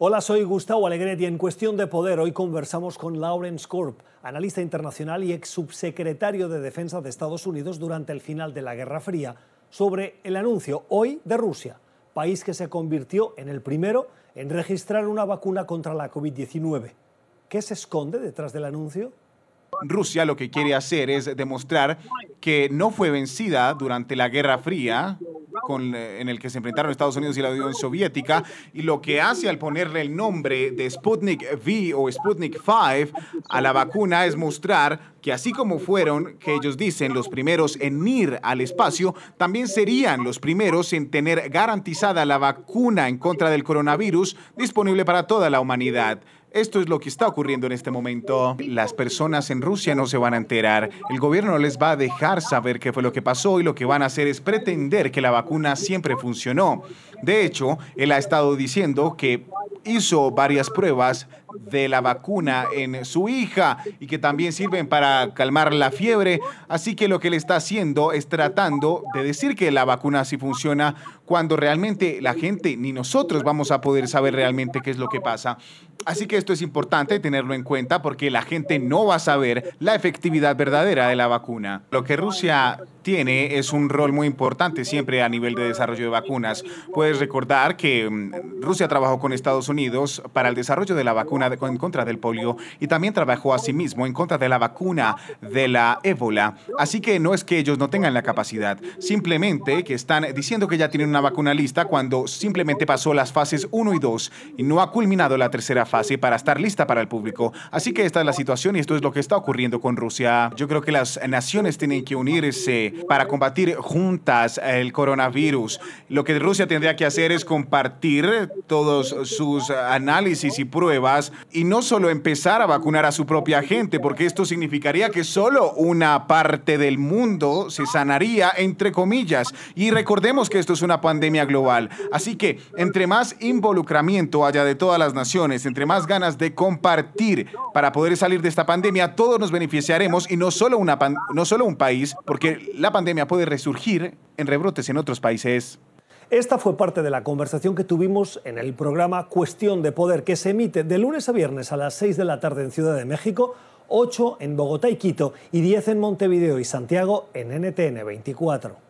Hola, soy Gustavo Alegret y en Cuestión de Poder hoy conversamos con Lawrence Corp, analista internacional y ex subsecretario de Defensa de Estados Unidos durante el final de la Guerra Fría, sobre el anuncio hoy de Rusia, país que se convirtió en el primero en registrar una vacuna contra la COVID-19. ¿Qué se esconde detrás del anuncio? Rusia lo que quiere hacer es demostrar que no fue vencida durante la Guerra Fría, eh, en el que se enfrentaron Estados Unidos y la Unión Soviética, y lo que hace al ponerle el nombre de Sputnik V o Sputnik 5 a la vacuna es mostrar que así como fueron, que ellos dicen, los primeros en ir al espacio, también serían los primeros en tener garantizada la vacuna en contra del coronavirus disponible para toda la humanidad. Esto es lo que está ocurriendo en este momento. Las personas en Rusia no se van a enterar. El gobierno no les va a dejar saber qué fue lo que pasó y lo que van a hacer es pretender que la vacuna siempre funcionó. De hecho, él ha estado diciendo que hizo varias pruebas de la vacuna en su hija y que también sirven para calmar la fiebre. Así que lo que le está haciendo es tratando de decir que la vacuna sí funciona cuando realmente la gente ni nosotros vamos a poder saber realmente qué es lo que pasa. Así que esto es importante tenerlo en cuenta porque la gente no va a saber la efectividad verdadera de la vacuna. Lo que Rusia tiene es un rol muy importante siempre a nivel de desarrollo de vacunas. Puedes recordar que mm, Rusia trabajó con Estados Unidos para el desarrollo de la vacuna en contra del polio y también trabajó asimismo en contra de la vacuna de la ébola. Así que no es que ellos no tengan la capacidad, simplemente que están diciendo que ya tienen una vacuna lista cuando simplemente pasó las fases 1 y 2 y no ha culminado la tercera fase para estar lista para el público. Así que esta es la situación y esto es lo que está ocurriendo con Rusia. Yo creo que las naciones tienen que unirse para combatir juntas el coronavirus. Lo que Rusia tendría que hacer es compartir todos sus análisis y pruebas y no solo empezar a vacunar a su propia gente, porque esto significaría que solo una parte del mundo se sanaría, entre comillas. Y recordemos que esto es una pandemia global. Así que entre más involucramiento haya de todas las naciones, entre más ganas de compartir para poder salir de esta pandemia, todos nos beneficiaremos y no solo, una no solo un país, porque la pandemia puede resurgir en rebrotes en otros países. Esta fue parte de la conversación que tuvimos en el programa Cuestión de Poder, que se emite de lunes a viernes a las 6 de la tarde en Ciudad de México, 8 en Bogotá y Quito y 10 en Montevideo y Santiago en NTN 24.